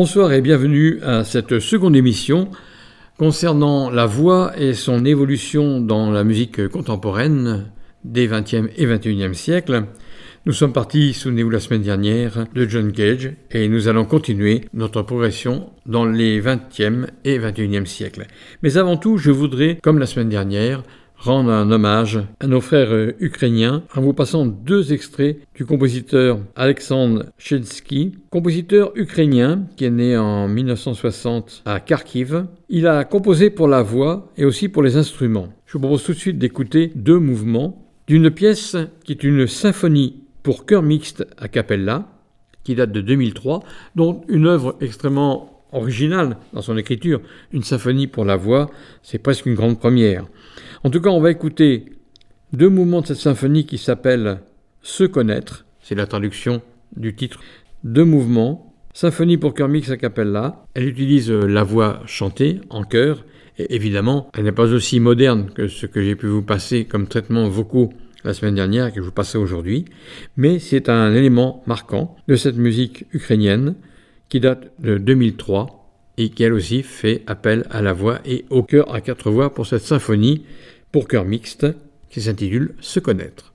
Bonsoir et bienvenue à cette seconde émission concernant la voix et son évolution dans la musique contemporaine des XXe et XXIe siècles. Nous sommes partis, souvenez-vous, la semaine dernière de John Cage et nous allons continuer notre progression dans les XXe et XXIe siècles. Mais avant tout, je voudrais, comme la semaine dernière, rendre un hommage à nos frères euh, ukrainiens en vous passant deux extraits du compositeur Alexandre Chensky, compositeur ukrainien qui est né en 1960 à Kharkiv. Il a composé pour la voix et aussi pour les instruments. Je vous propose tout de suite d'écouter deux mouvements d'une pièce qui est une symphonie pour chœur mixte a cappella qui date de 2003, dont une œuvre extrêmement originale dans son écriture, une symphonie pour la voix, c'est presque une grande première. En tout cas, on va écouter deux mouvements de cette symphonie qui s'appellent Se connaître, c'est la traduction du titre. Deux mouvements, symphonie pour chœur mix a cappella. Elle utilise la voix chantée en chœur, et évidemment, elle n'est pas aussi moderne que ce que j'ai pu vous passer comme traitement vocaux la semaine dernière et que je vous passerai aujourd'hui, mais c'est un élément marquant de cette musique ukrainienne qui date de 2003 et qui elle aussi fait appel à la voix et au chœur à quatre voix pour cette symphonie pour chœur mixte qui s'intitule Se connaître.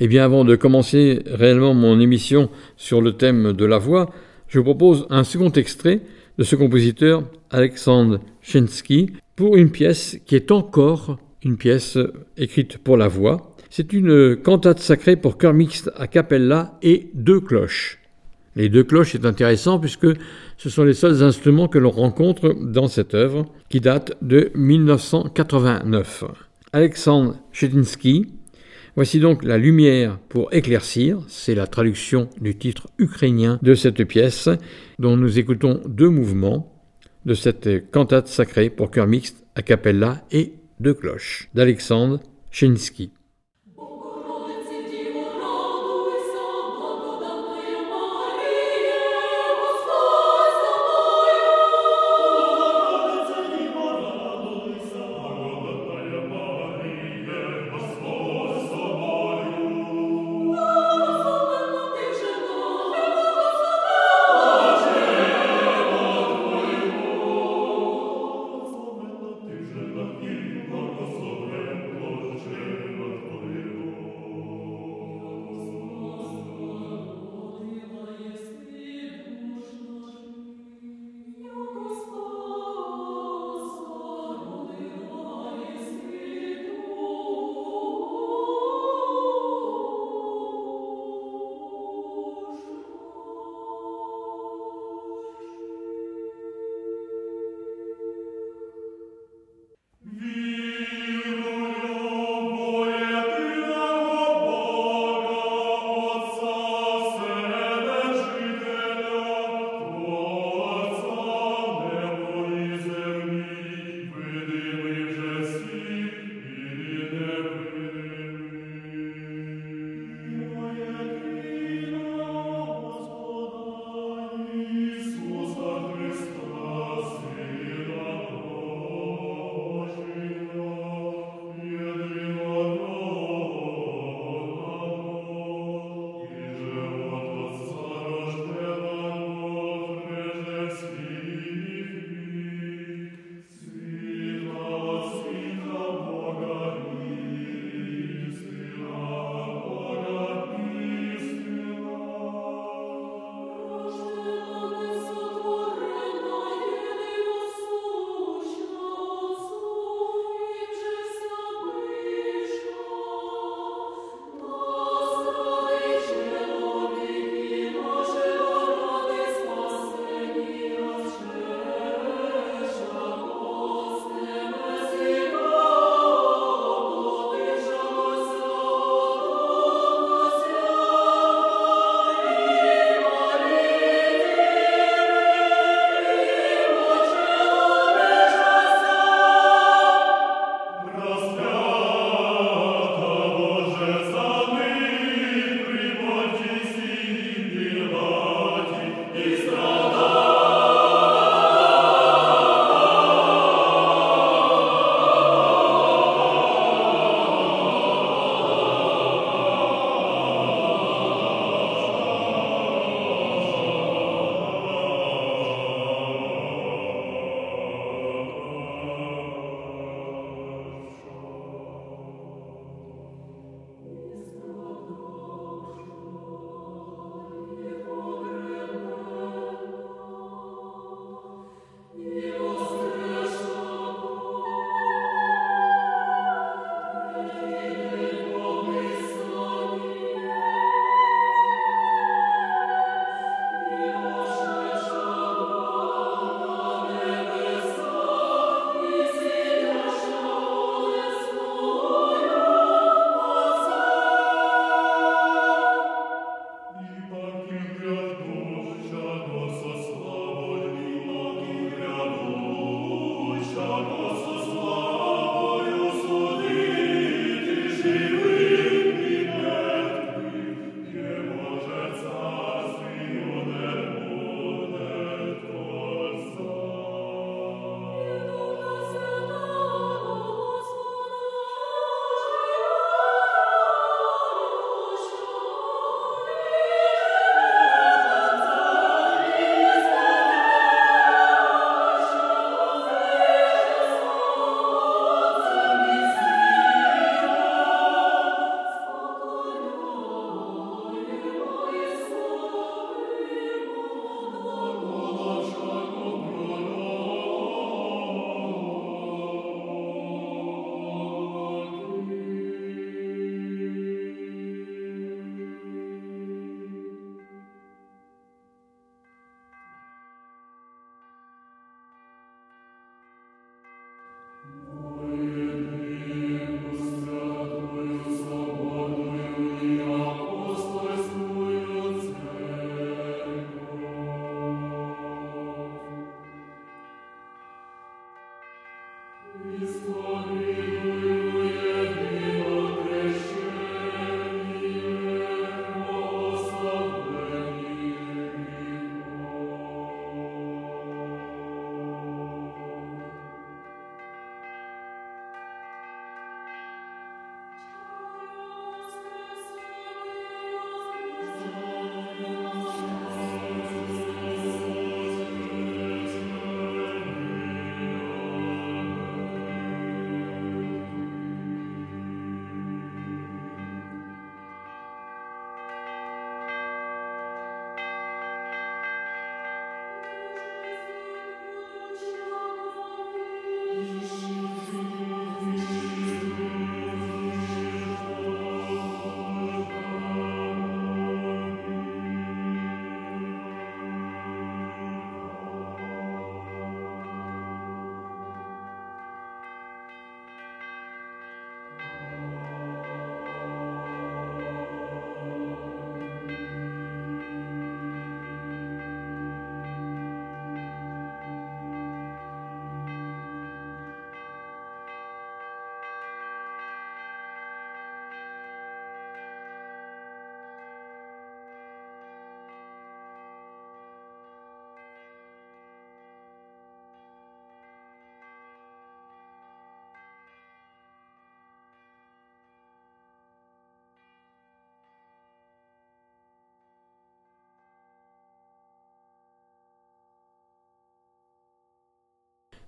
Eh bien, avant de commencer réellement mon émission sur le thème de la voix, je vous propose un second extrait de ce compositeur Alexandre Chensky pour une pièce qui est encore une pièce écrite pour la voix. C'est une cantate sacrée pour chœur mixte à cappella et deux cloches. Les deux cloches est intéressant puisque ce sont les seuls instruments que l'on rencontre dans cette œuvre qui date de 1989. Alexandre Chetinsky Voici donc la lumière pour éclaircir, c'est la traduction du titre ukrainien de cette pièce, dont nous écoutons deux mouvements de cette cantate sacrée pour chœur mixte a cappella et deux cloches d'Alexandre Chinsky.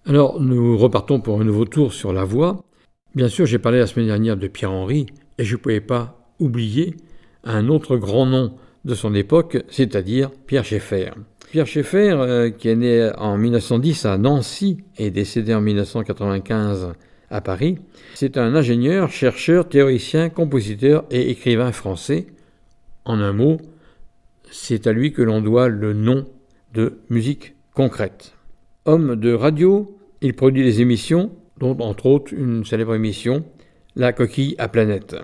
Alors, nous repartons pour un nouveau tour sur la voix. Bien sûr, j'ai parlé la semaine dernière de Pierre-Henri, et je ne pouvais pas oublier un autre grand nom de son époque, c'est-à-dire Pierre Schaeffer. Pierre Schaeffer, euh, qui est né en 1910 à Nancy et décédé en 1995 à Paris, c'est un ingénieur, chercheur, théoricien, compositeur et écrivain français. En un mot, c'est à lui que l'on doit le nom de musique concrète. Homme de radio, il produit des émissions, dont entre autres une célèbre émission, La coquille à planète.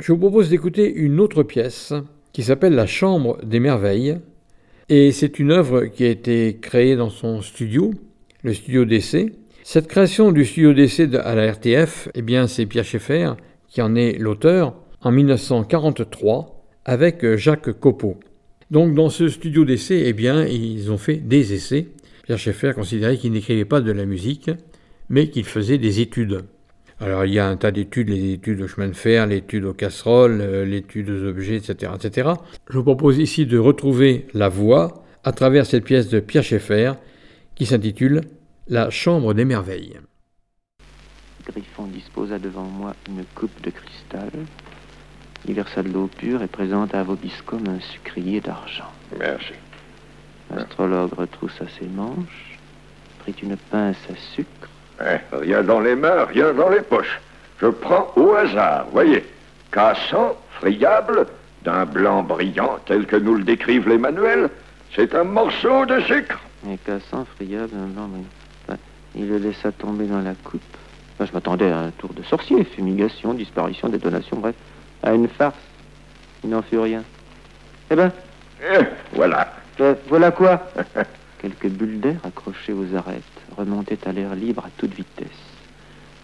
Je vous propose d'écouter une autre pièce qui s'appelle La Chambre des Merveilles, et c'est une œuvre qui a été créée dans son studio, le studio d'essai. Cette création du studio d'essai à la RTF, eh bien, c'est Pierre Schaeffer qui en est l'auteur en 1943 avec Jacques Copeau. Donc, dans ce studio d'essai, eh bien, ils ont fait des essais. Pierre Schaeffer considérait qu'il n'écrivait pas de la musique, mais qu'il faisait des études. Alors il y a un tas d'études, les études au chemin de fer, l'étude aux casseroles, euh, l'étude aux objets, etc., etc. Je vous propose ici de retrouver la voix à travers cette pièce de Pierre Schaeffer qui s'intitule La Chambre des Merveilles. Griffon disposa devant moi une coupe de cristal. Il versa de l'eau pure et présenta à Vobiscom un sucrier d'argent. Merci. L'astrologue retroussa ses manches, prit une pince à sucre, rien dans les mains, rien dans les poches. Je prends au hasard, voyez. Cassant, friable, d'un blanc brillant tel que nous le décrivent les manuels, c'est un morceau de sucre. Et cassant, friable, d'un blanc brillant. il le laissa tomber dans la coupe. je m'attendais à un tour de sorcier, fumigation, disparition, détonation, bref, à une farce. Il n'en fut rien. Eh ben eh, Voilà. Euh, voilà quoi Quelques bulles d'air accrochées aux arêtes remontaient à l'air libre à toute vitesse,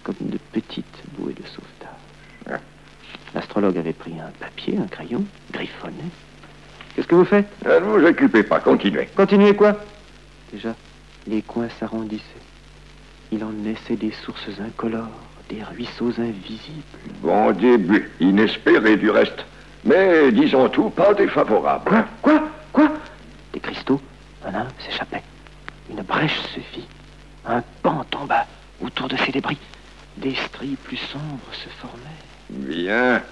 comme de petites bouées de sauvetage. L'astrologue avait pris un papier, un crayon, griffonné. Qu'est-ce que vous faites? Ne vous occupez pas, continuez. Continuez quoi? Déjà, les coins s'arrondissaient. Il en naissait des sources incolores, des ruisseaux invisibles. Bon début, inespéré du reste. Mais disons tout, pas défavorable. Quoi? Quoi? Cristaux un s'échappait. Une brèche se fit. Un pan tomba autour de ces débris. Des stries plus sombres se formaient. Bien,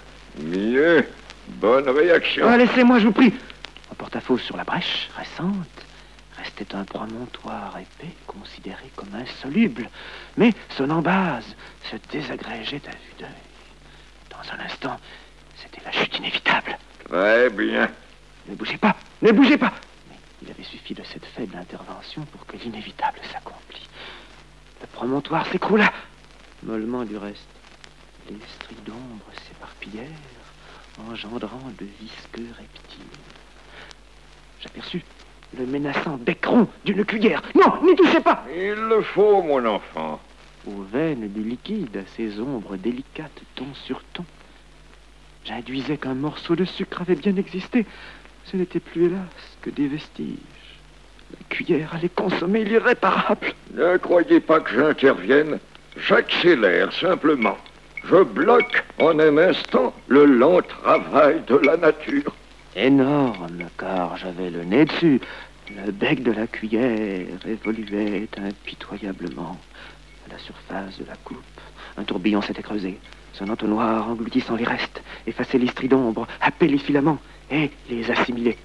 mieux. Bonne réaction. Ah, laissez-moi, je vous prie. En porte-à-faux sur la brèche récente restait un promontoire épais considéré comme insoluble. Mais son embase se désagrégeait à vue d'œil. Dans un instant, c'était la chute inévitable. Très bien. Ne bougez pas, ne bougez pas. Il avait suffi de cette faible intervention pour que l'inévitable s'accomplît. Le promontoire s'écroula, mollement du reste. Les stries d'ombre s'éparpillèrent, engendrant de visqueux reptiles. J'aperçus le menaçant bec rond d'une cuillère. Non, n'y touchez pas Il le faut, mon enfant. Aux veines du liquide, à ces ombres délicates, ton sur ton, j'induisais qu'un morceau de sucre avait bien existé, ce n'était plus, hélas, que des vestiges. La cuillère allait consommer l'irréparable. Ne croyez pas que j'intervienne. J'accélère simplement. Je bloque en un instant le lent travail de la nature. Énorme, car j'avais le nez dessus. Le bec de la cuillère évoluait impitoyablement à la surface de la coupe. Un tourbillon s'était creusé. Son entonnoir engloutissant les restes, effaçait les stries d'ombre, happait les filaments et les assimiler.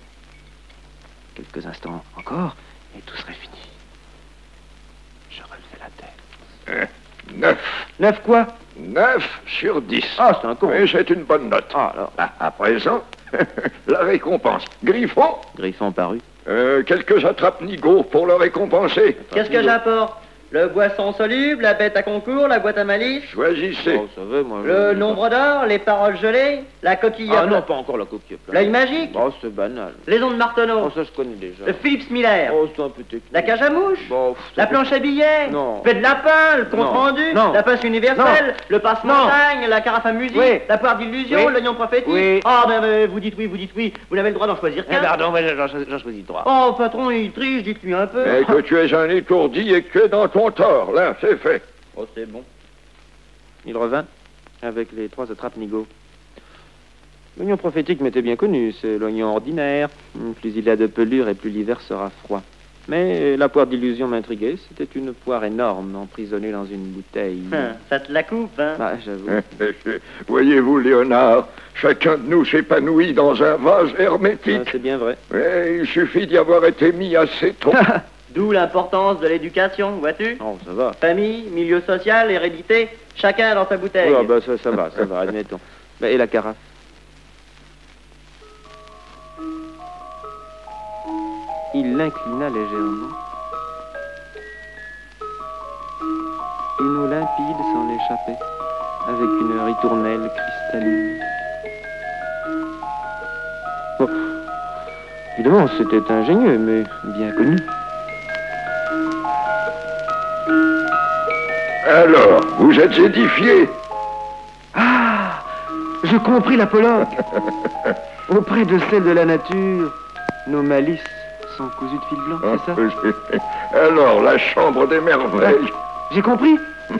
Quelques instants encore, et tout serait fini. Je relevais la tête. Hein? neuf. Neuf quoi? Neuf sur dix. Ah, c'est un con. Et c'est une bonne note. Ah, alors. Ah, à présent, la récompense. Griffon? Griffon parut. Euh, quelques attrape-nigauds pour le récompenser. Qu'est-ce que j'apporte? Le boisson soluble, la bête à concours, la boîte à malice Choisissez. Oh, ça veut, moi, le nombre d'or, les paroles gelées, la coquille Ah non, pas encore la coquille L'œil magique Oh, c'est banal. Les ondes Marteneau Oh, ça je connais déjà. Le Philips Miller Oh, c'est un peu technique. La cage à mouche Bon, La planche à billets Non. Le de lapin, le compte Non. rendu Non. La pince universelle Le passe-montagne, la carafe à musique Oui. La poire d'illusion, Oui. l'oignon prophétique Oui. Ah, ben, ben, vous dites oui, vous dites oui, vous n'avez le droit d'en choisir Eh, qu'un pardon, mais j'en j'en choisis trois. Oh, patron, il triche, dites-lui un peu Mais que tu es un étourdi et que dans ton tort, là, c'est fait. Oh, c'est bon. Il revint avec les trois attrape-nigauds. L'oignon prophétique m'était bien connu, c'est l'oignon ordinaire. Plus il a de pelure et plus l'hiver sera froid. Mais la poire d'illusion m'intriguait. C'était une poire énorme, emprisonnée dans une bouteille. Hum, Ça te la coupe, hein Ah, j'avoue. Voyez-vous, Léonard, chacun de nous s'épanouit dans un vase Ah, hermétique. c'est bien vrai. Mais il suffit d'y avoir été mis assez tôt. D'où l'importance de l'éducation, vois-tu Oh, ça va. Famille, milieu social, hérédité, chacun dans sa bouteille. Oh, bah, ça, ça va, ça va, admettons. Bah, et la carafe Il l'inclina légèrement. Une eau limpide s'en échappait, avec une ritournelle cristalline. Bon, évidemment, c'était ingénieux, mais bien connu. Alors, vous êtes édifié Ah Je compris l'apologue Auprès de celle de la nature, nos malices sont cousues de fil blanc, c'est ça Alors, la chambre des merveilles. J'ai compris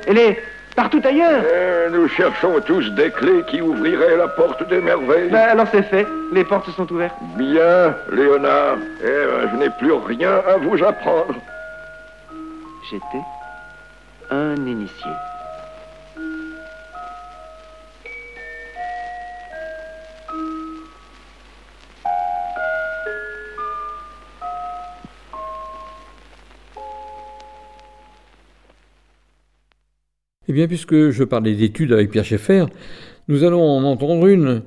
Elle est partout ailleurs Euh, nous cherchons tous des clés qui ouvriraient la porte des merveilles. Bah alors c'est fait, les portes sont ouvertes. Bien, Léonard. Eh ben, je n'ai plus rien à vous apprendre. J'étais un initié. Eh bien, puisque je parlais d'études avec Pierre Schaeffer, nous allons en entendre une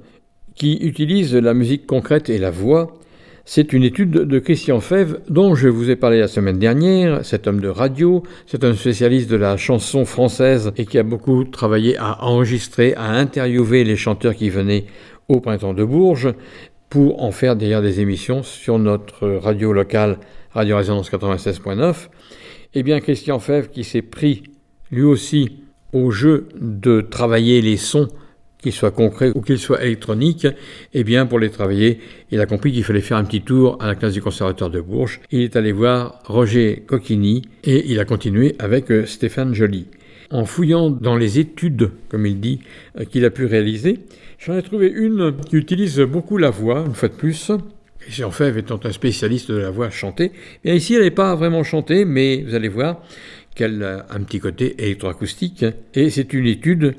qui utilise la musique concrète et la voix. C'est une étude de Christian Fèvre dont je vous ai parlé la semaine dernière. Cet homme de radio, c'est un spécialiste de la chanson française et qui a beaucoup travaillé à enregistrer, à interviewer les chanteurs qui venaient au printemps de Bourges pour en faire d'ailleurs des émissions sur notre radio locale Radio Résonance 96.9. Eh bien, Christian Fèvre qui s'est pris lui aussi au jeu de travailler les sons, qu'ils soient concrets ou qu'ils soient électroniques, eh bien, pour les travailler, il a compris qu'il fallait faire un petit tour à la classe du conservatoire de Bourges. Il est allé voir Roger Coquini et il a continué avec euh, Stéphane Joly. En fouillant dans les études, comme il dit, euh, qu'il a pu réaliser, j'en ai trouvé une qui utilise beaucoup la voix, une fois de plus. Christian Fèvre étant un spécialiste de la voix chantée, bien ici elle n'est pas vraiment chantée, mais vous allez voir, qu'elle a un petit côté électroacoustique, et c'est une étude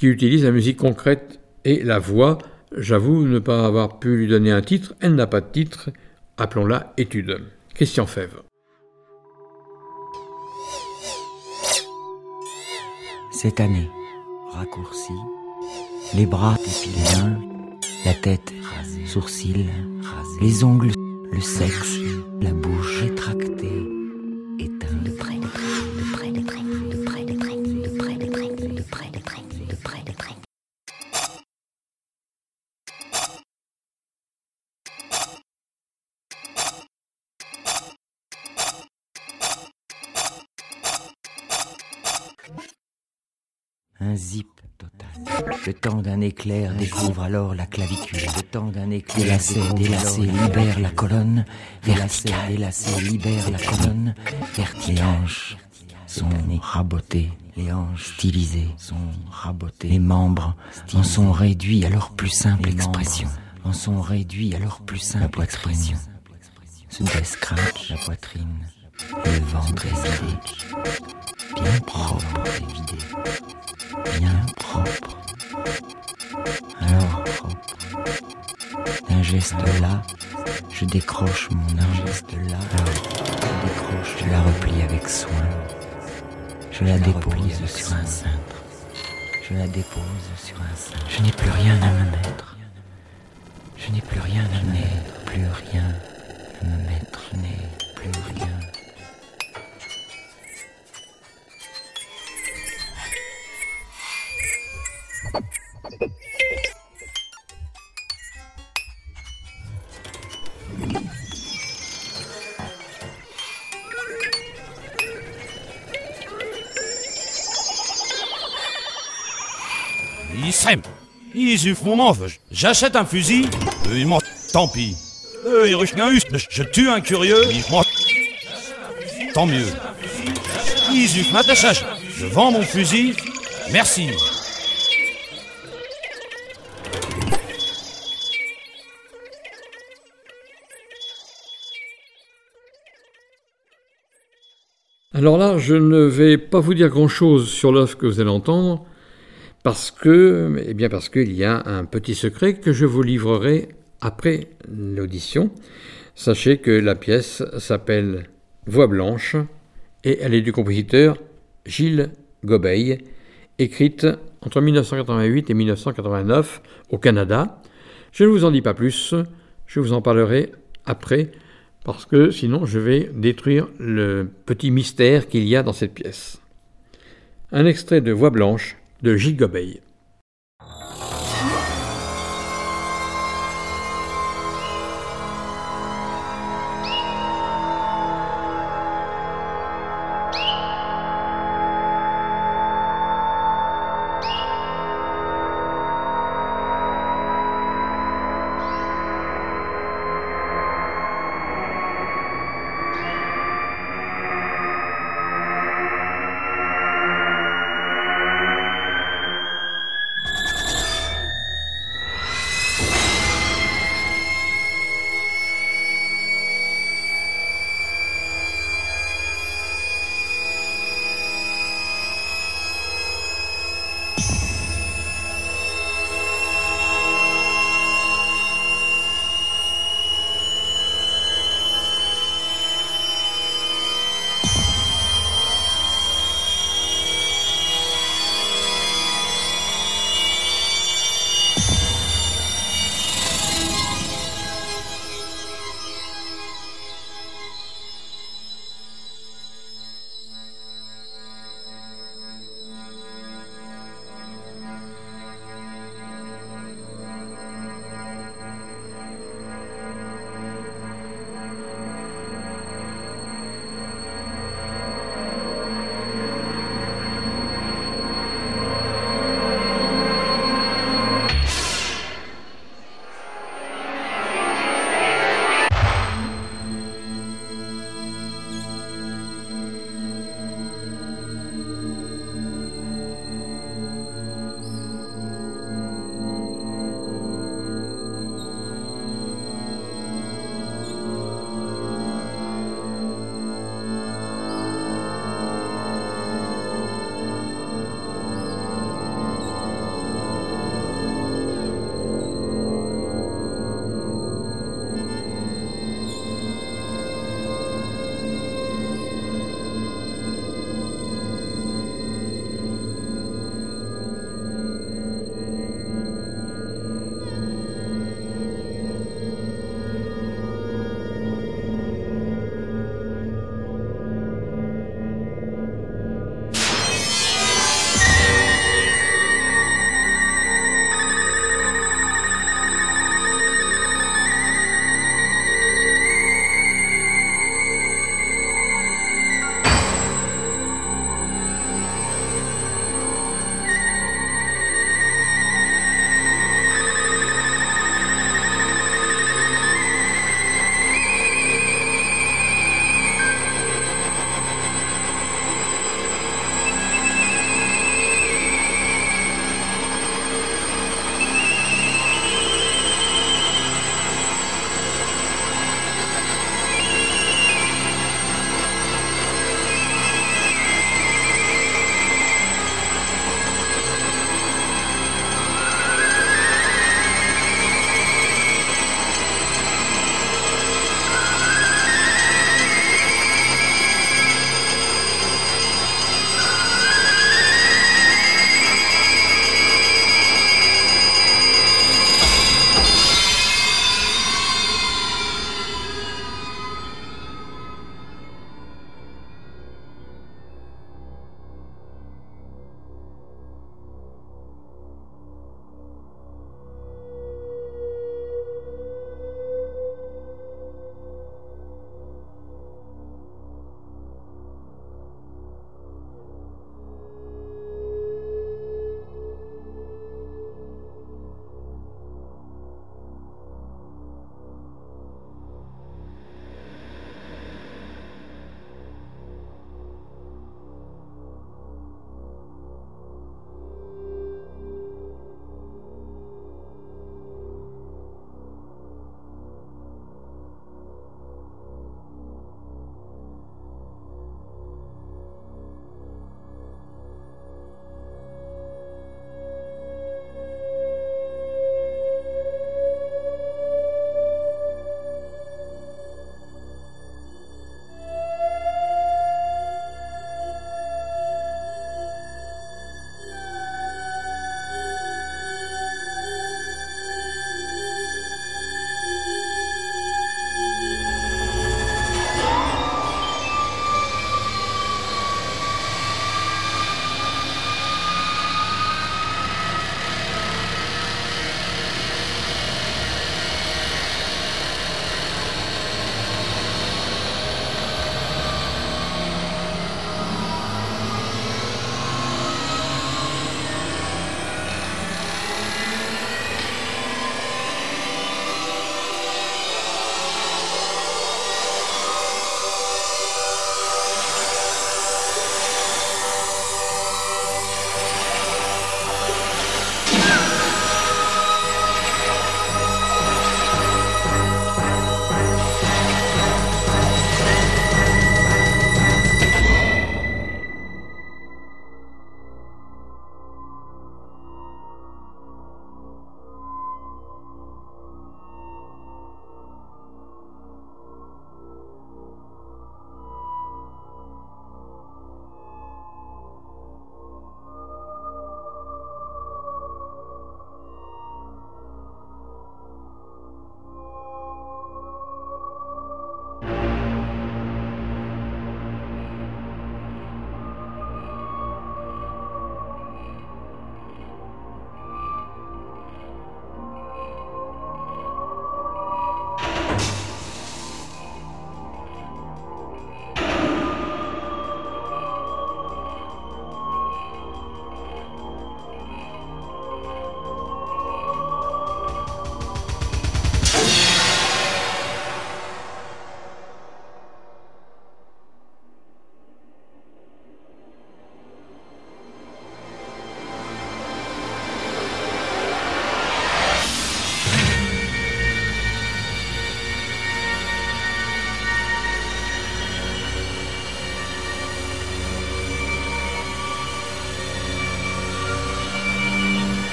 qui utilise la musique concrète et la voix. J'avoue ne pas avoir pu lui donner un titre, elle n'a pas de titre, appelons-la étude. Christian Fèvre. Cette année, raccourcie, les bras épilés, la tête rasée, sourcils rasés, les ongles, le sexe, la bouche rétractée, éteint zip total. Le temps d'un éclair découvre alors la clavicule. Le temps d'un éclair délacé, délacé, libère la colonne. Délacé, délacé, libère la colonne. Verticale. Les hanches sont rabotées. Les hanches stylisées sont rabotées. Les membres en sont réduits à leur plus simple expression. En sont réduits à leur plus simple expression. Se descratch la poitrine. Le ventre est. Bien propre et vidé bien propre. Alors propre. D'un geste là, je décroche mon un geste là, je décroche, je la replie avec soin. Je la dépose sur un cintre. Je la dépose sur un cintre. Je n'ai plus rien à me mettre. Je n'ai plus rien à me mettre. Plus rien à me mettre. Je n'ai plus rien. Isrem, Isufmonov, j'achète un fusil, il m'en... Tant pis. Euh, je tue un curieux, Tant mieux. Isuf m'attachage, je vends mon fusil, merci. Alors là, je ne vais pas vous dire grand-chose sur l'œuvre que vous allez entendre, parce que, eh bien parce qu'il y a un petit secret que je vous livrerai après l'audition. Sachez que la pièce s'appelle Voix blanche et elle est du compositeur Gilles Gobeil, écrite entre 1988 et 1989 au Canada. Je ne vous en dis pas plus, je vous en parlerai après, parce que sinon je vais détruire le petit mystère qu'il y a dans cette pièce. Un extrait de Voix blanche de Gilles Gobeil.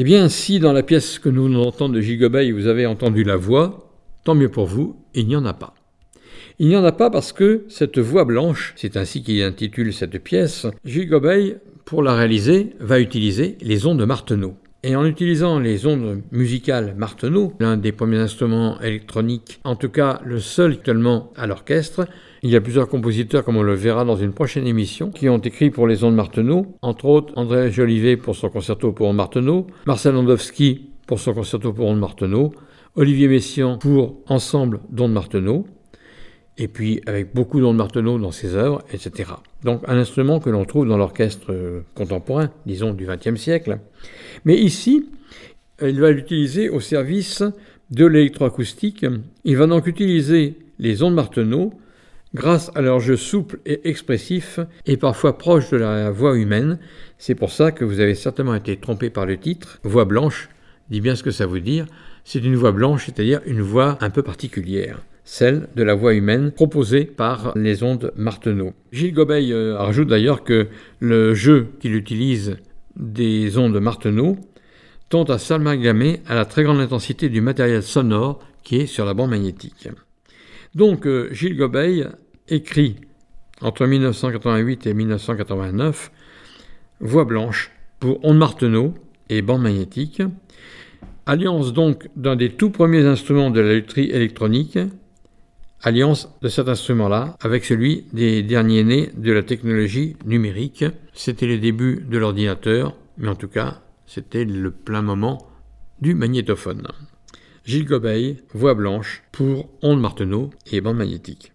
Eh bien, si dans la pièce que nous venons d'entendre de Gilles vous avez entendu la voix, tant mieux pour vous, il n'y en a pas. Il n'y en a pas parce que cette voix blanche, c'est ainsi qu'il intitule cette pièce, Gilles Gobeil, pour la réaliser, va utiliser les ondes de. Et en utilisant les ondes musicales Marteneau, l'un des premiers instruments électroniques, en tout cas le seul actuellement à l'orchestre, il y a plusieurs compositeurs, comme on le verra dans une prochaine émission, qui ont écrit pour les ondes Marteneau, entre autres André Jolivet pour son concerto pour ondes Marteneau, Marcel Landowski pour son concerto pour ondes Marteneau, Olivier Messiaen pour Ensemble d'ondes Marteneau, et puis avec beaucoup d'ondes Marteneau dans ses œuvres, etc. Donc un instrument que l'on trouve dans l'orchestre euh, contemporain, disons du XXe siècle. Mais ici, il va l'utiliser au service de l'électroacoustique. Il va donc utiliser les ondes Marteneau grâce à leur jeu souple et expressif et parfois proche de la voix humaine. C'est pour ça que vous avez certainement été trompé par le titre. Voix blanche, dit bien ce que ça veut dire. C'est une voix blanche, c'est-à-dire une voix un peu particulière celle de la voix humaine proposée par les ondes Marteneau. Gilles Gobeil euh, rajoute d'ailleurs que le jeu qu'il utilise des ondes Marteneau tend à s'amalgamer à la très grande intensité du matériel sonore qui est sur la bande magnétique. Donc euh, Gilles Gobeil écrit entre 1988 et 1989 Voix blanche pour ondes Marteneau et bande magnétique, alliance donc d'un des tout premiers instruments de la lutherie électronique, alliance de cet instrument-là avec celui des derniers nés de la technologie numérique. C'était les débuts de l'ordinateur, mais en tout cas, c'était le plein moment du magnétophone. Gilles Gobeil, voix blanche pour ondes Marteneau et bande magnétique.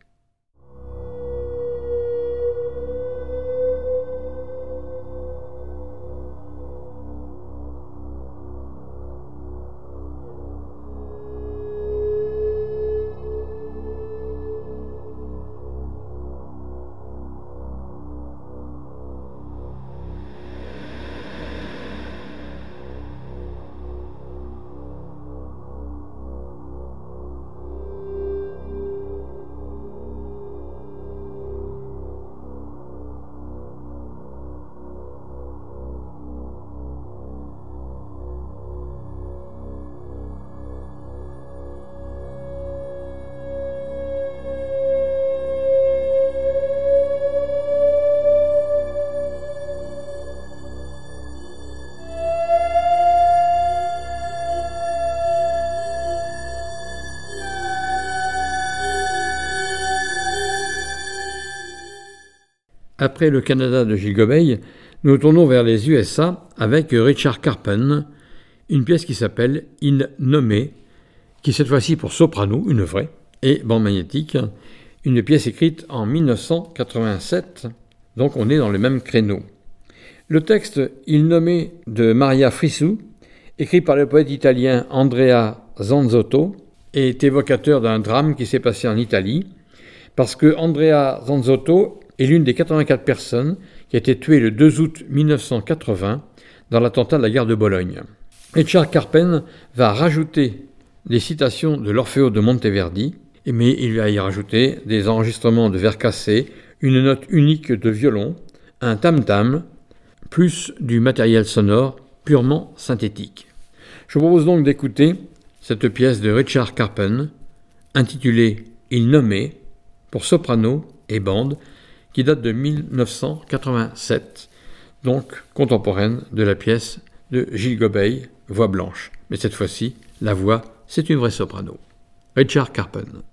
Après le Canada de Gilles nous tournons vers les USA avec Richard Carpen, une pièce qui s'appelle In Nommé, qui cette fois-ci pour soprano, une vraie, et bande magnétique, une pièce écrite en 1987, donc on est dans le même créneau. Le texte Il nommé de Maria Frissou, écrit par le poète italien Andrea Zanzotto, est évocateur d'un drame qui s'est passé en Italie, parce que Andrea Zanzotto est l'une des 84 personnes qui a été tuée le 2 août 1980 dans l'attentat de la gare de Bologne. Richard Carpen va rajouter des citations de l'Orfeo de Monteverdi, mais il va y rajouter des enregistrements de verre cassé, une note unique de violon, un tam-tam, plus du matériel sonore purement synthétique. Je vous propose donc d'écouter cette pièce de Richard Carpen, intitulée Il nommé, pour soprano et bande, qui date de 1987, donc contemporaine de la pièce de Gilles Gobeil, Voix blanche. Mais cette fois-ci, la voix, c'est une vraie soprano. Richard Carpen.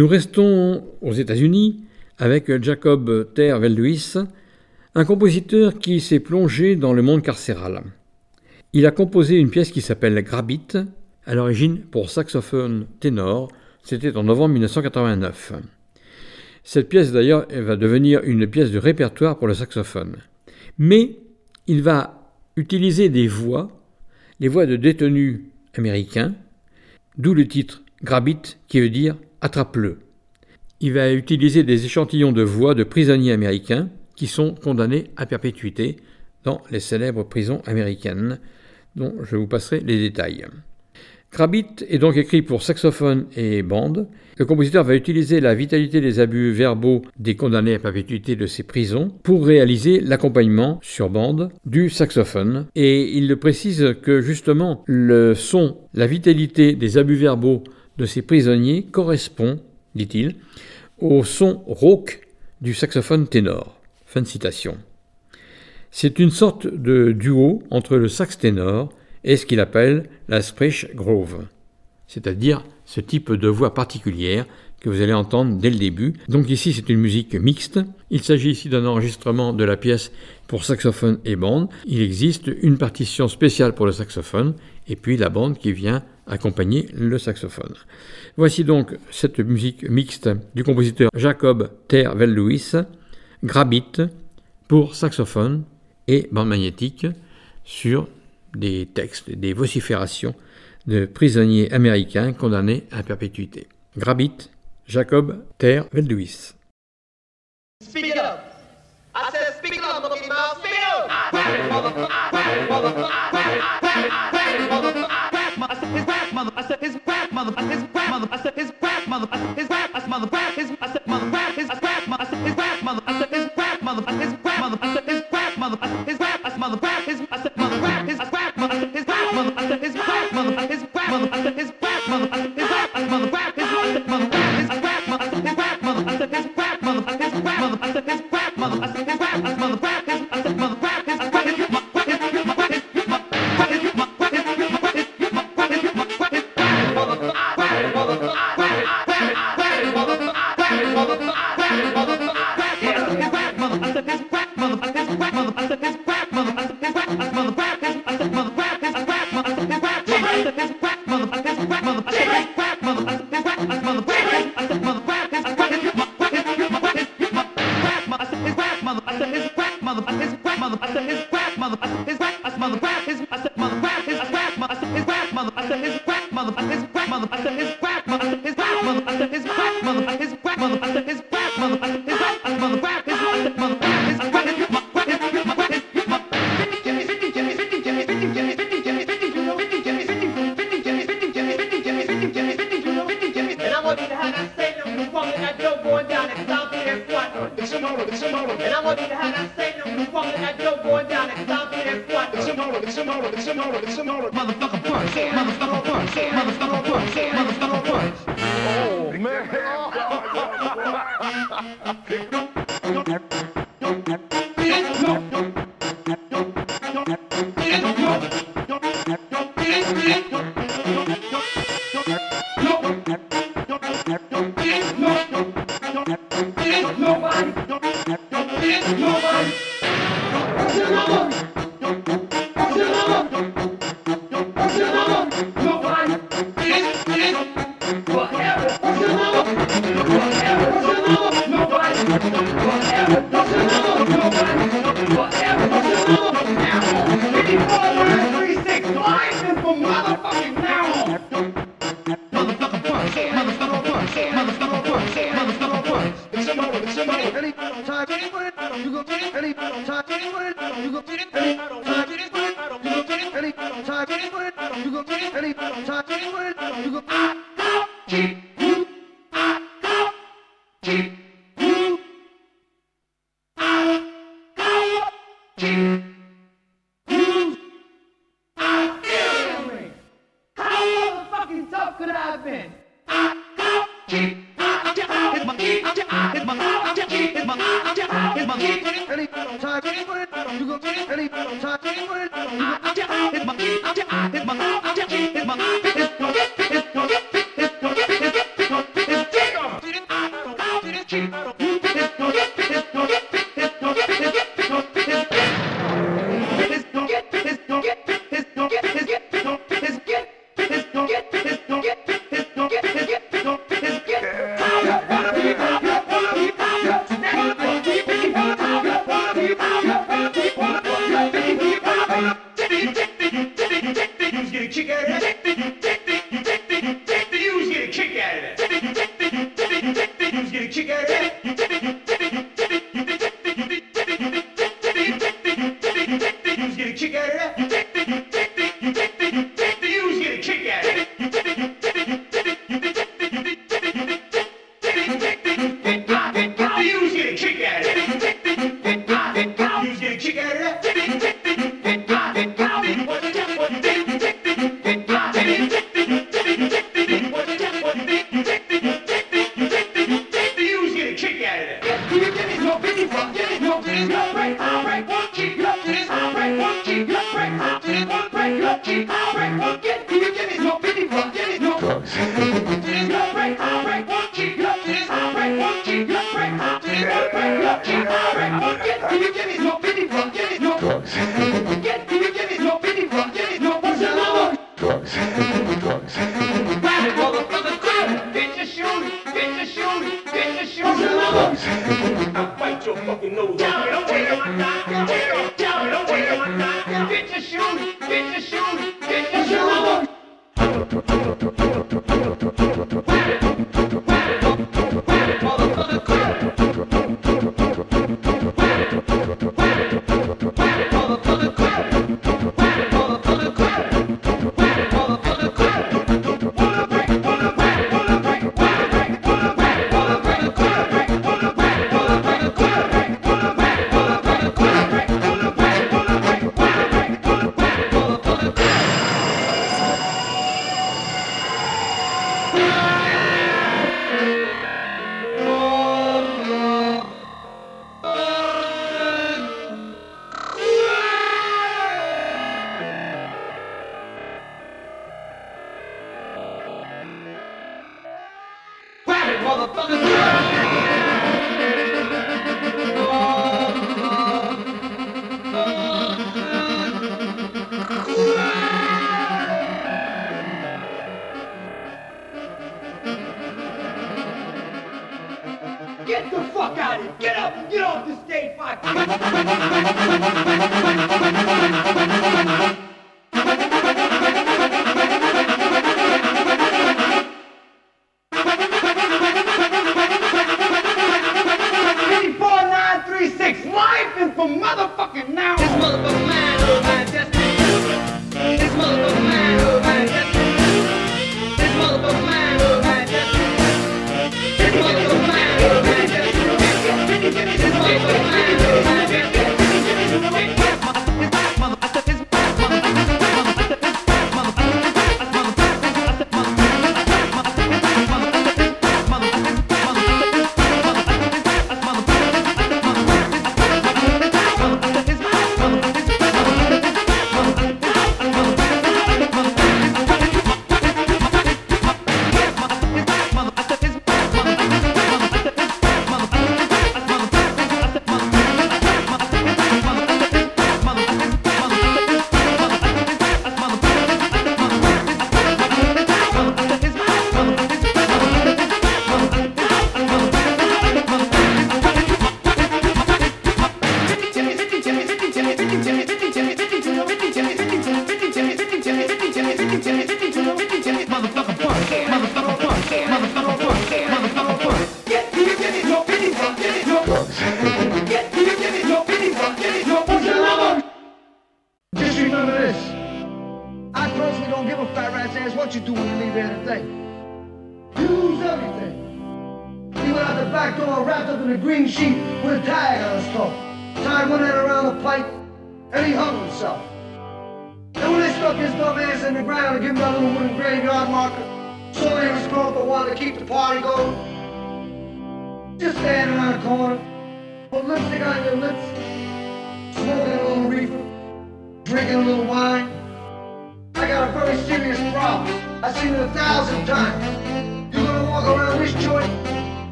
Nous restons aux États-Unis avec Jacob Ter Velduis, un compositeur qui s'est plongé dans le monde carcéral. Il a composé une pièce qui s'appelle Grabit, à l'origine pour saxophone ténor, c'était en novembre 1989. Cette pièce d'ailleurs va devenir une pièce de répertoire pour le saxophone. Mais il va utiliser des voix, les voix de détenus américains, d'où le titre Grabit qui veut dire attrape-le. Il va utiliser des échantillons de voix de prisonniers américains qui sont condamnés à perpétuité dans les célèbres prisons américaines, dont je vous passerai les détails. Krabit est donc écrit pour saxophone et bande. Le compositeur va utiliser la vitalité des abus verbaux des condamnés à perpétuité de ces prisons pour réaliser l'accompagnement sur bande du saxophone. Et il précise que justement le son, la vitalité des abus verbaux de ces prisonniers correspond, dit-il, au son rauque du saxophone ténor. Fin citation. C'est une sorte de duo entre le sax ténor et ce qu'il appelle la Sprich Grove, c'est-à-dire ce type de voix particulière que vous allez entendre dès le début. Donc ici c'est une musique mixte. Il s'agit ici d'un enregistrement de la pièce pour saxophone et bande. Il existe une partition spéciale pour le saxophone et puis la bande qui vient accompagner le saxophone. Voici donc cette musique mixte du compositeur Jacob Ter Lewis, Grabit pour saxophone et bande magnétique sur des textes, des vociférations de prisonniers américains condamnés à perpétuité. Grabit, Jacob Ter Velduis. mother, I said his rap mother, I said his rap mother, I said his rap mother, I said his rap, I said mother rap, his I said mother rap, his rap, I said his rap mother, I said his rap mother, I said his rap mother, I said his rap mother, I said his rap, I said mother rap, his I said mother rap, his rap, I said his rap mother, I said his rap mother, I said his rap mother, I said his rap mother, I said his rap, I said mother rap, his I said mother rap, his rap, I said his rap mother, I said his rap mother, I said his rap mother, I said his rap mother, I said his rap, I said mother rap, his I said mother somebody, somebody, any time, anywhere, you go to any time, anywhere, you any any any.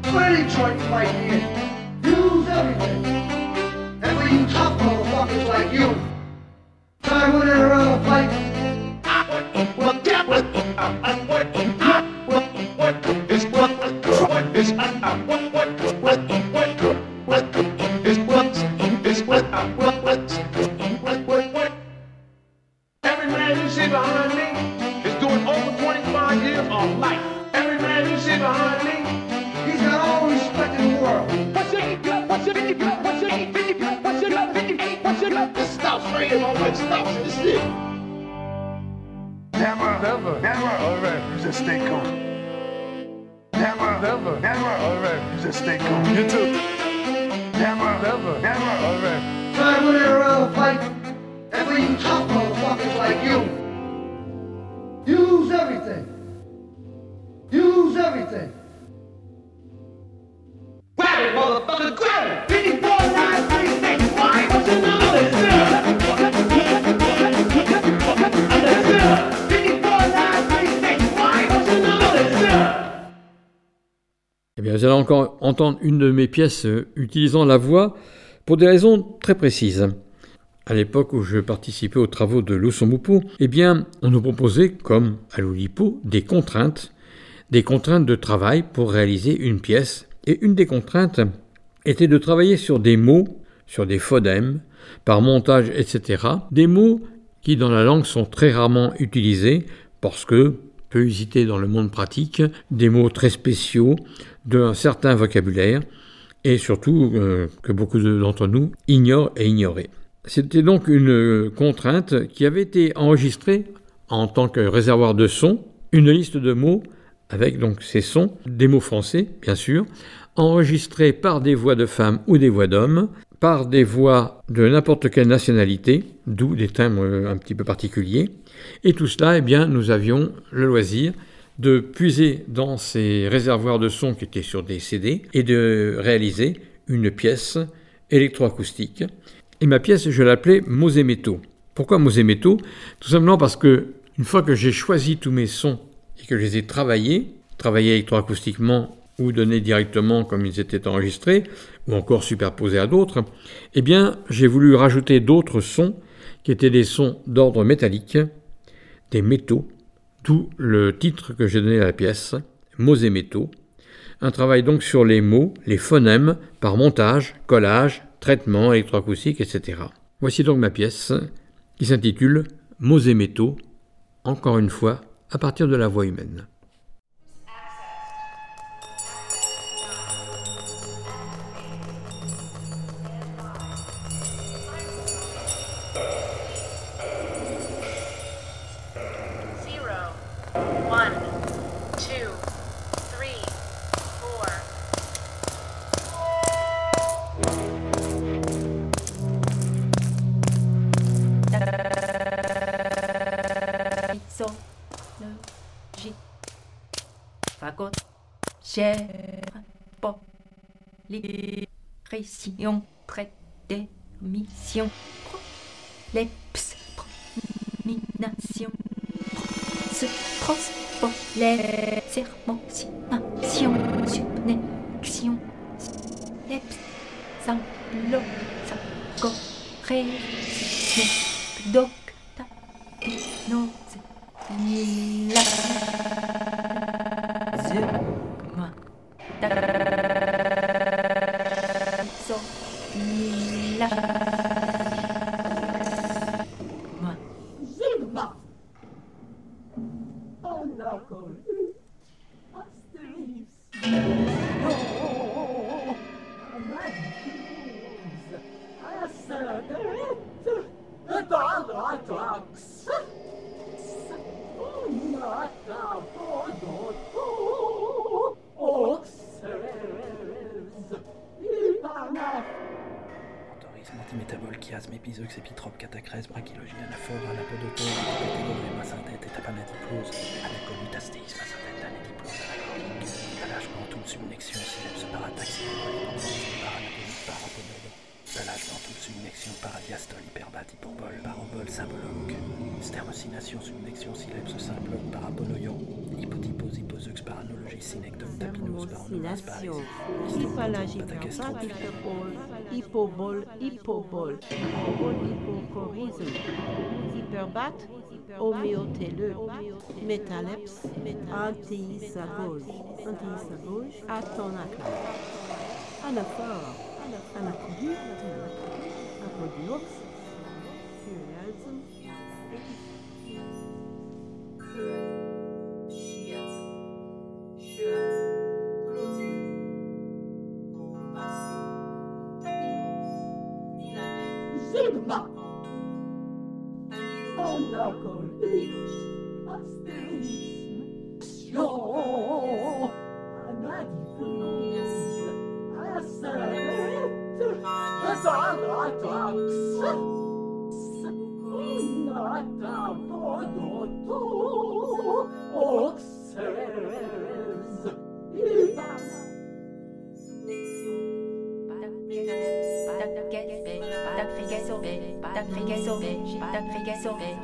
Sweaty joints like you. Use everything. And we you tough motherfuckers like you. Winning around a fight. Une de mes pièces euh, utilisant la voix pour des raisons très précises. À l'époque où je participais aux travaux de Lusomupo, eh bien, on nous proposait, comme à l'Oulipo, des contraintes, des contraintes de travail pour réaliser une pièce. Et une des contraintes était de travailler sur des mots, sur des phonèmes, par montage, etc. Des mots qui dans la langue sont très rarement utilisés parce que peu usités dans le monde pratique, des mots très spéciaux, d'un certain vocabulaire, et surtout euh, que beaucoup d'entre nous ignorent et ignoraient. C'était donc une contrainte qui avait été enregistrée en tant que réservoir de sons, une liste de mots avec donc ces sons, des mots français bien sûr, enregistrés par des voix de femmes ou des voix d'hommes, par des voix de n'importe quelle nationalité, d'où des timbres un petit peu particuliers. Et tout cela, eh bien, nous avions le loisir de puiser dans ces réservoirs de sons qui étaient sur des CD et de réaliser une pièce électroacoustique. Et ma pièce, je l'appelais Mots. Pourquoi Mots métaux Tout simplement parce que une fois que j'ai choisi tous mes sons et que je les ai travaillés, travaillés électroacoustiquement ou donnés directement comme ils étaient enregistrés, ou encore superposés à d'autres, eh bien, j'ai voulu rajouter d'autres sons qui étaient des sons d'ordre métallique, des métaux, le titre que j'ai donné à la pièce, Mots et métaux. Un travail donc sur les mots, les phonèmes, par montage, collage, traitement électroacoustique, etc. Voici donc ma pièce qui s'intitule Mots et métaux, encore une fois, à partir de la voix humaine. Hyperbate, homéotéleux, métaleps, antisagoge, antisagoge, atonacla, anaphore, anachrite, apodiox, furiasme, Sigma! asterism.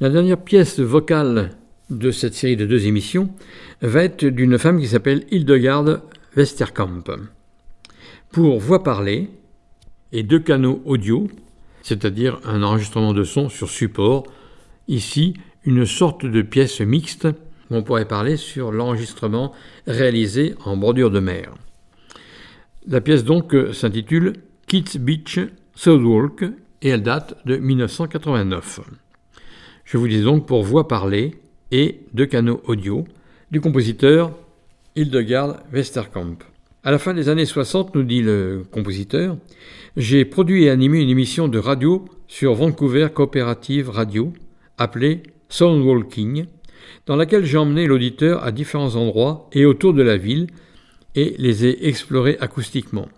La dernière pièce vocale de cette série de deux émissions va être d'une femme qui s'appelle Hildegard Westerkamp. Pour voix parlée et deux canaux audio, c'est-à-dire un enregistrement de son sur support, ici une sorte de pièce mixte, on pourrait parler sur l'enregistrement réalisé en bordure de mer. La pièce donc s'intitule Kids Beach Southwalk et elle date de 1989. Je vous dis donc pour voix parlée et deux canaux audio du compositeur Hildegard Westerkamp. À la fin des années 60, nous dit le compositeur, j'ai produit et animé une émission de radio sur Vancouver Coopérative Radio appelée Soundwalking, dans laquelle j'ai emmené l'auditeur à différents endroits et autour de la ville et les ai explorés acoustiquement.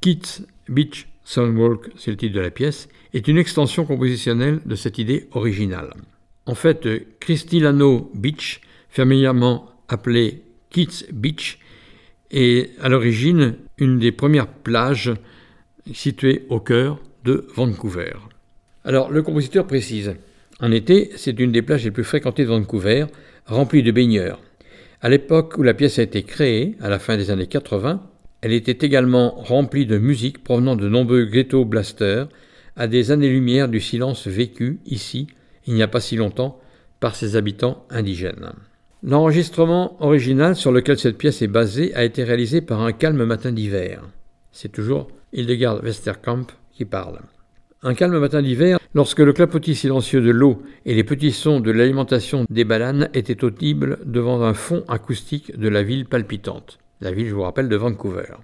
Kids Beach Soundwalk, c'est le titre de la pièce, est une extension compositionnelle de cette idée originale. En fait, Cristilano Beach, familièrement appelé Kids Beach, est à l'origine une des premières plages situées au cœur de Vancouver. Alors, le compositeur précise En été, c'est une des plages les plus fréquentées de Vancouver, remplie de baigneurs. À l'époque où la pièce a été créée, à la fin des années 80, elle était également remplie de musique provenant de nombreux ghetto blasters, à des années-lumière du silence vécu ici, il n'y a pas si longtemps, par ses habitants indigènes. L'enregistrement original sur lequel cette pièce est basée a été réalisé par un calme matin d'hiver. C'est toujours Hildegard Westerkamp qui parle. Un calme matin d'hiver, lorsque le clapotis silencieux de l'eau et les petits sons de l'alimentation des bananes étaient audibles devant un fond acoustique de la ville palpitante. La ville, je vous rappelle, de Vancouver.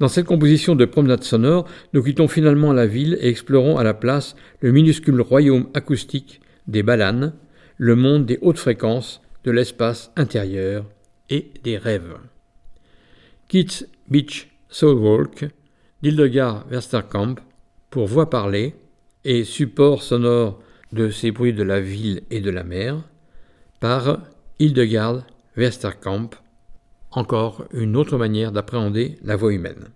Dans cette composition de promenade sonore, nous quittons finalement la ville et explorons à la place le minuscule royaume acoustique des balanes, le monde des hautes fréquences, de l'espace intérieur et des rêves. Kids Beach Soulwalk d'Hildegard Westerkamp pour voix parlée et support sonore de ces bruits de la ville et de la mer par Hildegard Westerkamp, encore une autre manière d'appréhender la voix humaine.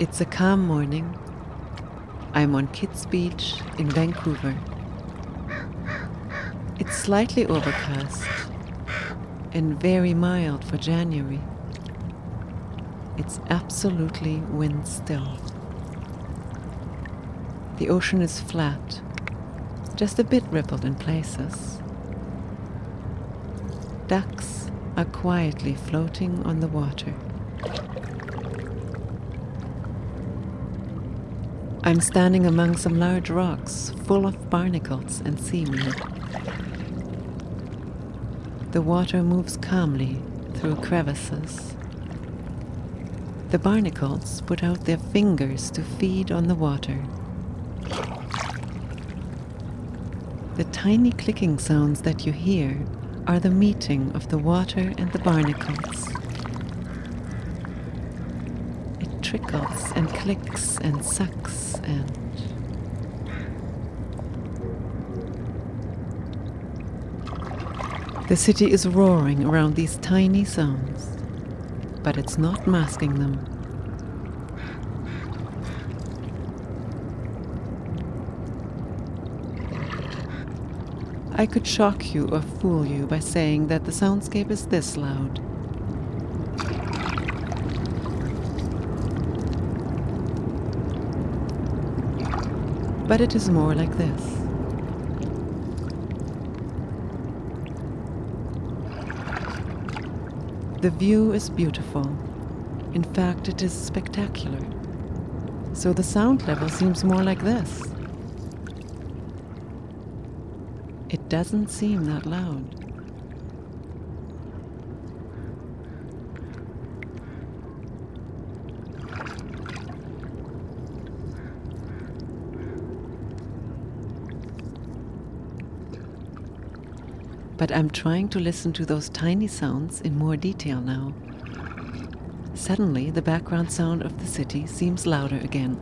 It's a calm morning. I'm on Kitts Beach in Vancouver. It's slightly overcast and very mild for January. It's absolutely wind still. The ocean is flat, just a bit rippled in places. Ducks are quietly floating on the water. I'm standing among some large rocks full of barnacles and seaweed. The water moves calmly through crevices. The barnacles put out their fingers to feed on the water. The tiny clicking sounds that you hear are the meeting of the water and the barnacles. It trickles and clicks and sucks and. The city is roaring around these tiny sounds, but it's not masking them. I could shock you or fool you by saying that the soundscape is this loud. But it is more like this. The view is beautiful. In fact, it is spectacular. So the sound level seems more like this. It doesn't seem that loud. I'm trying to listen to those tiny sounds in more detail now. Suddenly, the background sound of the city seems louder again.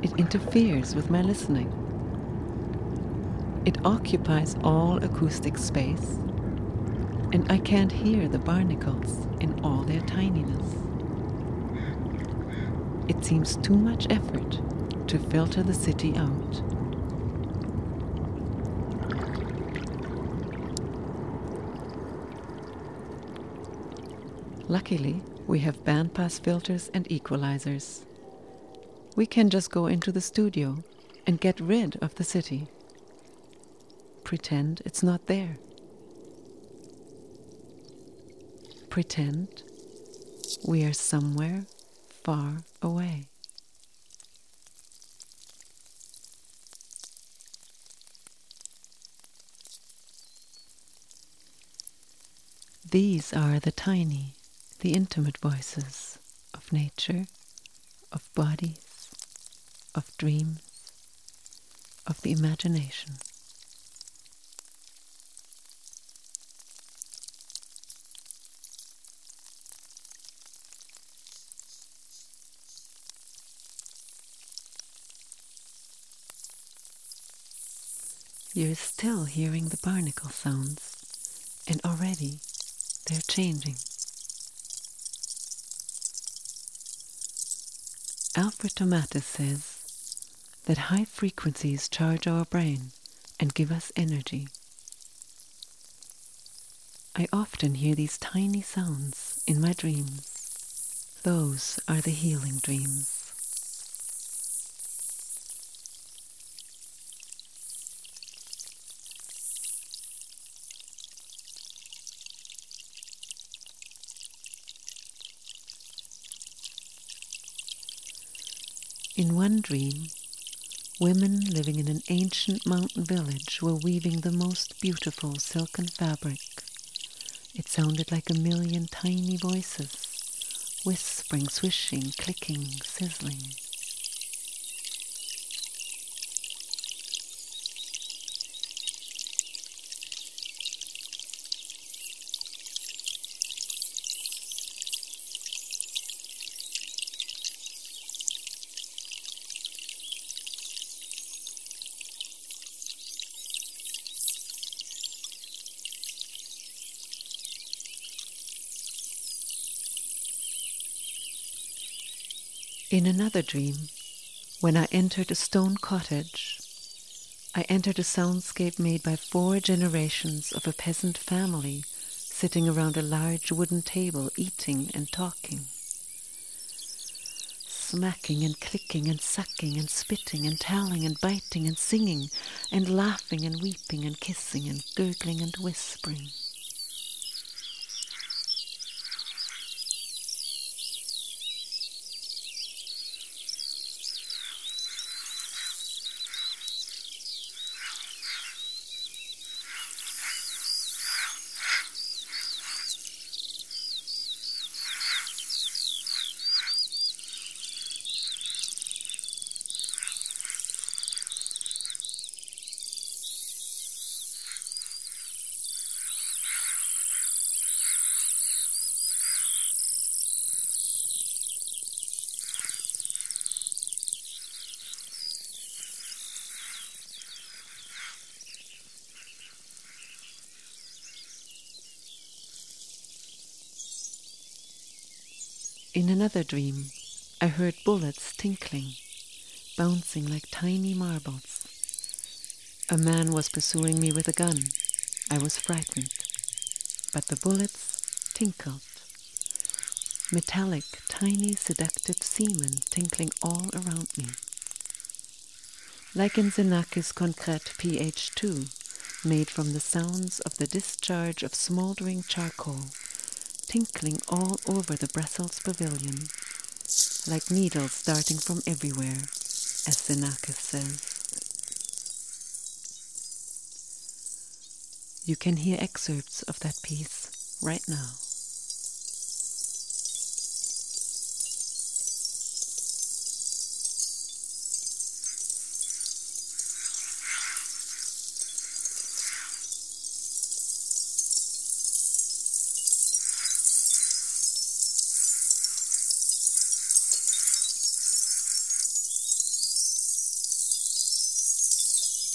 It interferes with my listening. It occupies all acoustic space, and I can't hear the barnacles in all their tininess. It seems too much effort to filter the city out. Luckily, we have bandpass filters and equalizers. We can just go into the studio and get rid of the city. Pretend it's not there. Pretend we are somewhere far away. These are the tiny, the intimate voices of nature, of bodies, of dreams, of the imagination. You're still hearing the barnacle sounds, and already they're changing. Alfred Tomatis says that high frequencies charge our brain and give us energy. I often hear these tiny sounds in my dreams. Those are the healing dreams. In one dream, women living in an ancient mountain village were weaving the most beautiful silken fabric. It sounded like a million tiny voices, whispering, swishing, clicking, sizzling. In another dream, when I entered a stone cottage, I entered a soundscape made by four generations of a peasant family sitting around a large wooden table eating and talking. Smacking and clicking and sucking and spitting and telling and biting and singing and laughing and weeping and kissing and gurgling and whispering. In another dream, I heard bullets tinkling, bouncing like tiny marbles. A man was pursuing me with a gun. I was frightened, but the bullets tinkled. Metallic, tiny, seductive semen tinkling all around me. Like in Xenakis Concrete pH2, made from the sounds of the discharge of smoldering charcoal tinkling all over the Brussels pavilion, like needles darting from everywhere, as Xenakis says. You can hear excerpts of that piece right now.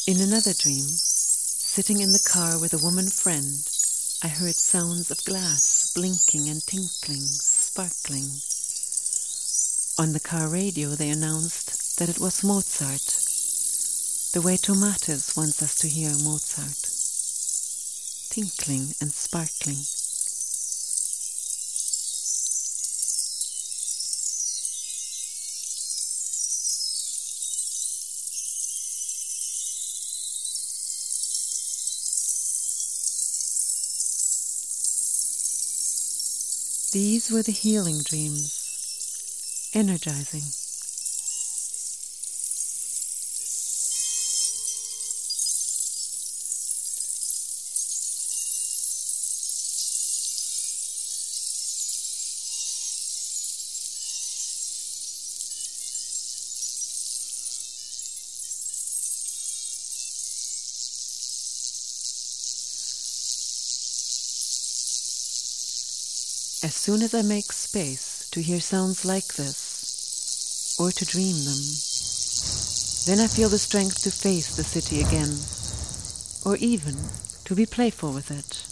In another dream, sitting in the car with a woman friend, I heard sounds of glass blinking and tinkling, sparkling. On the car radio, they announced that it was Mozart, the way Tomatis wants us to hear Mozart. Tinkling and sparkling. These were the healing dreams, energizing. Soon as I make space to hear sounds like this, or to dream them, then I feel the strength to face the city again, or even to be playful with it.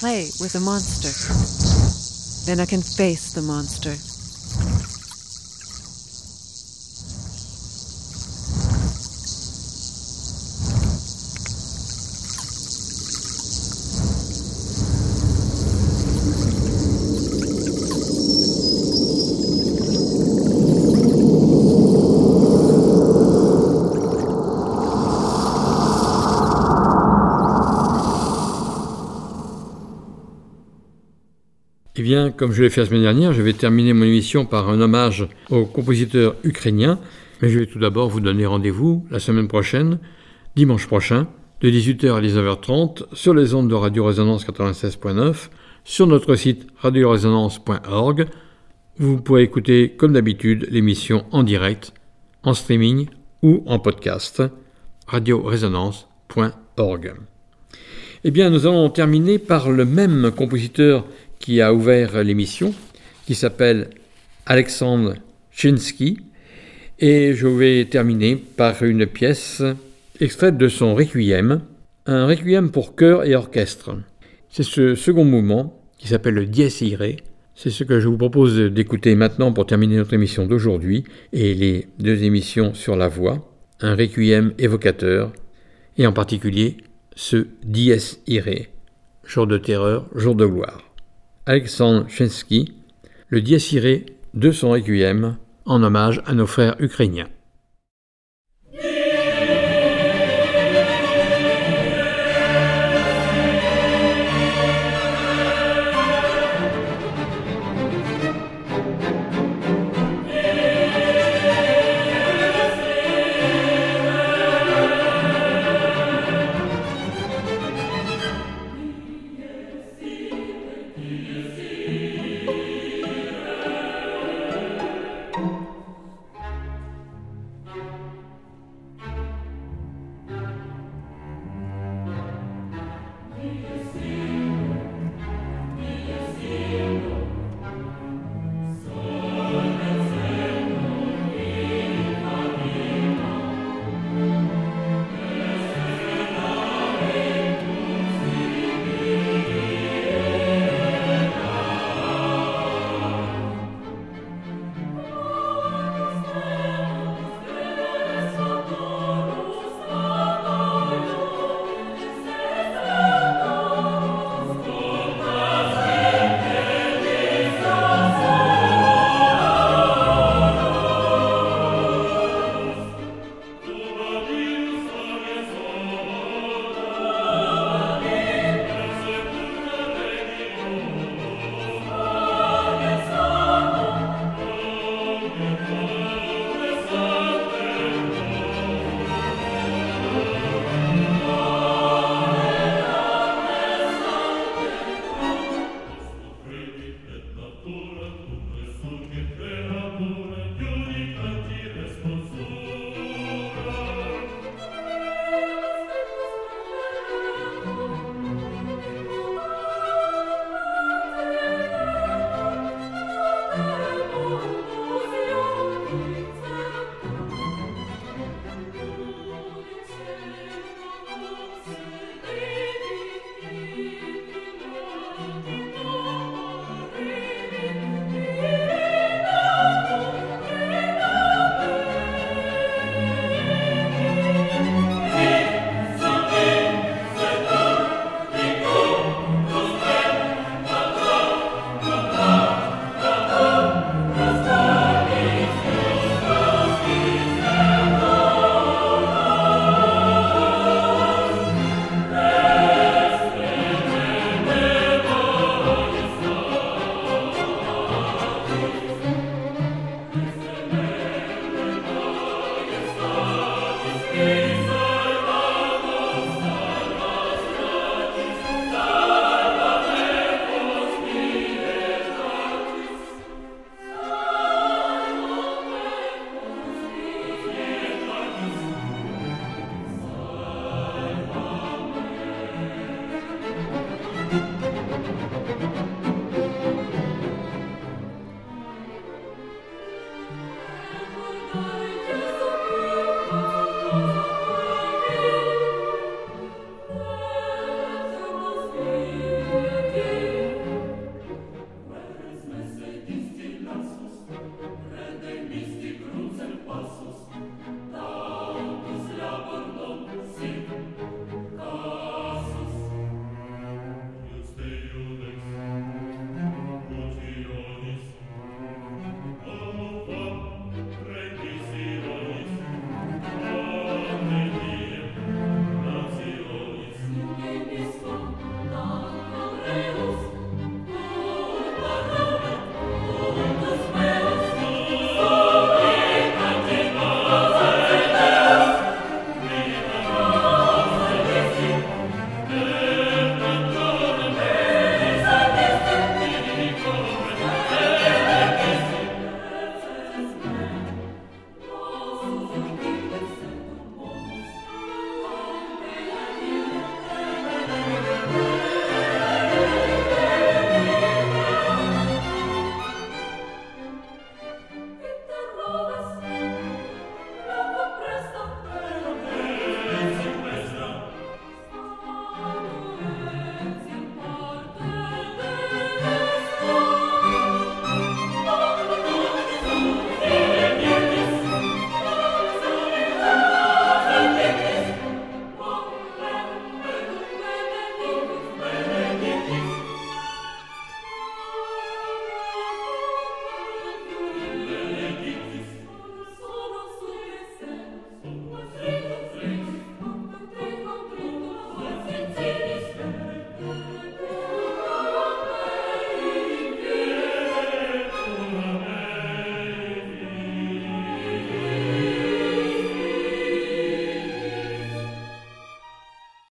Play with the monster. Then I can face the monster. Comme je l'ai fait la semaine dernière, je vais terminer mon émission par un hommage au compositeur ukrainien. Mais je vais tout d'abord vous donner rendez-vous la semaine prochaine, dimanche prochain, de 18h à 19h30, sur les ondes de Radio Résonance 96.9, sur notre site radioresonance.org. Vous pourrez écouter, comme d'habitude, l'émission en direct, en streaming ou en podcast. radioresonance.org. Eh bien, nous allons terminer par le même compositeur qui a ouvert l'émission, qui s'appelle Alexandre Chinsky. Et je vais terminer par une pièce extraite de son Requiem, un requiem pour chœur et orchestre. C'est ce second mouvement, qui s'appelle le dies irae, c'est ce que je vous propose d'écouter maintenant pour terminer notre émission d'aujourd'hui et les deux émissions sur la voix, un requiem évocateur, et en particulier ce dies irae, jour de terreur, jour de gloire. Alexandre Chensky, le dies irae de son requiem en hommage à nos frères ukrainiens.